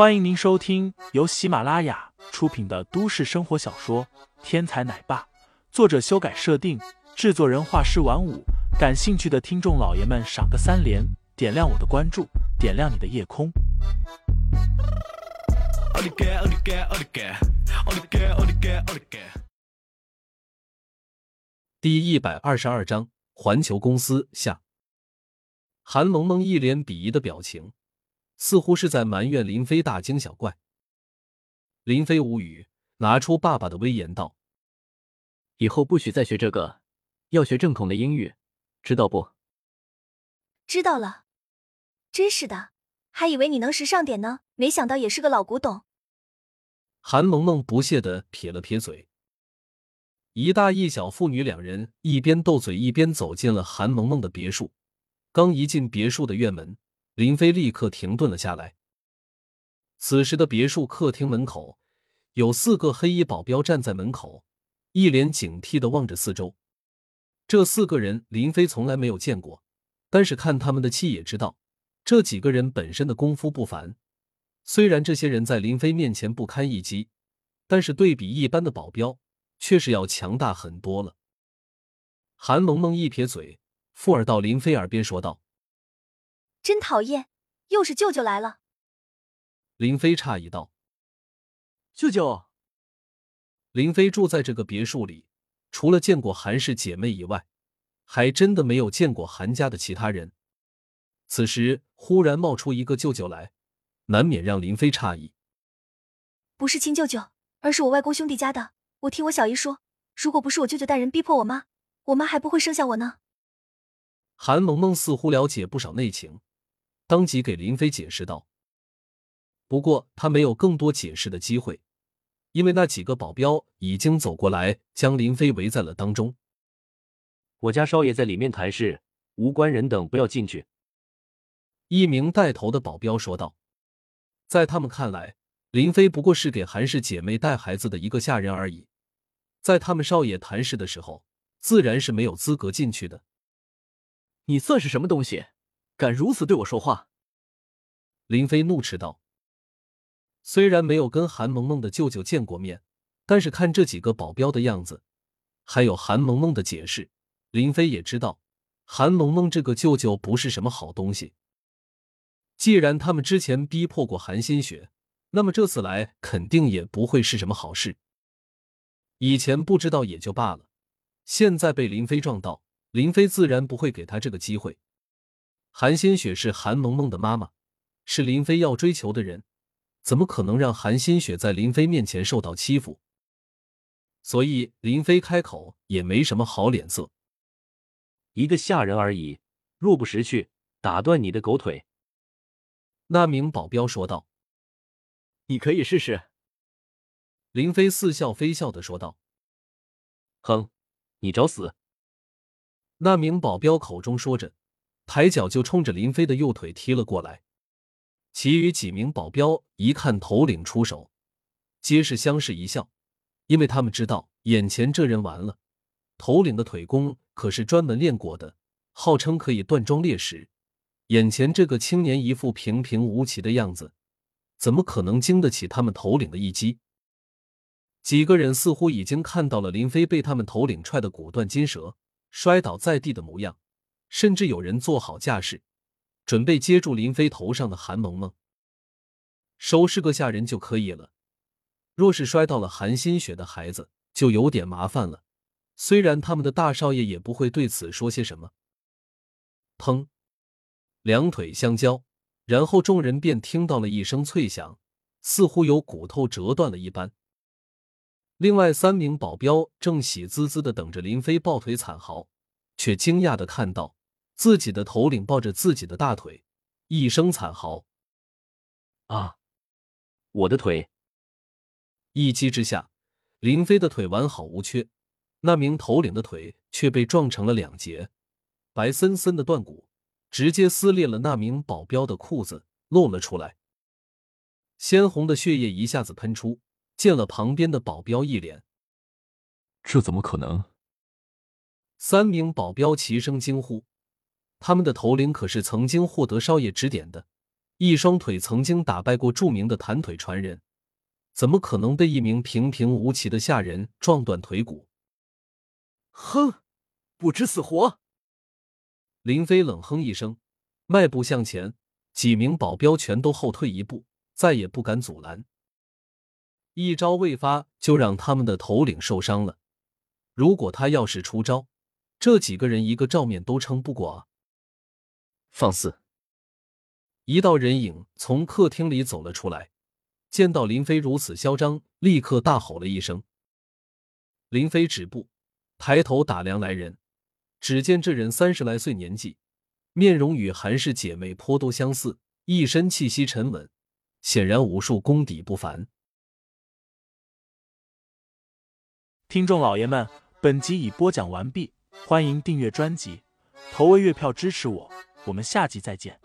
欢迎您收听由喜马拉雅出品的都市生活小说《天才奶爸》，作者修改设定，制作人画师晚舞。感兴趣的听众老爷们，赏个三连，点亮我的关注，点亮你的夜空。第一百二十二章，环球公司下。韩萌萌一脸鄙夷的表情。似乎是在埋怨林飞大惊小怪。林飞无语，拿出爸爸的威严道：“以后不许再学这个，要学正统的英语，知道不？”“知道了。”“真是的，还以为你能时尚点呢，没想到也是个老古董。”韩萌萌不屑的撇了撇嘴。一大一小父女两人一边斗嘴，一边走进了韩萌萌的别墅。刚一进别墅的院门。林飞立刻停顿了下来。此时的别墅客厅门口，有四个黑衣保镖站在门口，一脸警惕的望着四周。这四个人林飞从来没有见过，但是看他们的气也知道，这几个人本身的功夫不凡。虽然这些人在林飞面前不堪一击，但是对比一般的保镖，却是要强大很多了。韩萌萌一撇嘴，附耳到林飞耳边说道。真讨厌，又是舅舅来了。林飞诧异道：“舅舅。”林飞住在这个别墅里，除了见过韩氏姐妹以外，还真的没有见过韩家的其他人。此时忽然冒出一个舅舅来，难免让林飞诧异。不是亲舅舅，而是我外公兄弟家的。我听我小姨说，如果不是我舅舅带人逼迫我妈，我妈还不会生下我呢。韩萌萌似乎了解不少内情。当即给林飞解释道，不过他没有更多解释的机会，因为那几个保镖已经走过来，将林飞围在了当中。我家少爷在里面谈事，无关人等不要进去。一名带头的保镖说道，在他们看来，林飞不过是给韩氏姐妹带孩子的一个下人而已，在他们少爷谈事的时候，自然是没有资格进去的。你算是什么东西？敢如此对我说话！林飞怒斥道。虽然没有跟韩萌萌的舅舅见过面，但是看这几个保镖的样子，还有韩萌萌的解释，林飞也知道韩萌萌这个舅舅不是什么好东西。既然他们之前逼迫过韩新雪，那么这次来肯定也不会是什么好事。以前不知道也就罢了，现在被林飞撞到，林飞自然不会给他这个机会。韩新雪是韩萌萌的妈妈，是林飞要追求的人，怎么可能让韩新雪在林飞面前受到欺负？所以林飞开口也没什么好脸色。一个下人而已，若不识趣，打断你的狗腿。那名保镖说道：“你可以试试。”林飞似笑非笑的说道：“哼，你找死！”那名保镖口中说着。抬脚就冲着林飞的右腿踢了过来，其余几名保镖一看头领出手，皆是相视一笑，因为他们知道眼前这人完了。头领的腿功可是专门练过的，号称可以断桩裂石。眼前这个青年一副平平无奇的样子，怎么可能经得起他们头领的一击？几个人似乎已经看到了林飞被他们头领踹得骨断筋折、摔倒在地的模样。甚至有人做好架势，准备接住林飞头上的韩萌萌。收拾个下人就可以了，若是摔到了韩新雪的孩子，就有点麻烦了。虽然他们的大少爷也不会对此说些什么。砰！两腿相交，然后众人便听到了一声脆响，似乎有骨头折断了一般。另外三名保镖正喜滋滋的等着林飞抱腿惨嚎，却惊讶的看到。自己的头领抱着自己的大腿，一声惨嚎：“啊，我的腿！”一击之下，林飞的腿完好无缺，那名头领的腿却被撞成了两截，白森森的断骨直接撕裂了那名保镖的裤子，露了出来。鲜红的血液一下子喷出，溅了旁边的保镖一脸。这怎么可能？三名保镖齐声惊呼。他们的头领可是曾经获得少爷指点的，一双腿曾经打败过著名的弹腿传人，怎么可能被一名平平无奇的下人撞断腿骨？哼，不知死活！林飞冷哼一声，迈步向前，几名保镖全都后退一步，再也不敢阻拦。一招未发，就让他们的头领受伤了。如果他要是出招，这几个人一个照面都撑不过啊！放肆！一道人影从客厅里走了出来，见到林飞如此嚣张，立刻大吼了一声。林飞止步，抬头打量来人，只见这人三十来岁年纪，面容与韩氏姐妹颇多相似，一身气息沉稳，显然武术功底不凡。听众老爷们，本集已播讲完毕，欢迎订阅专辑，投喂月票支持我，我们下集再见。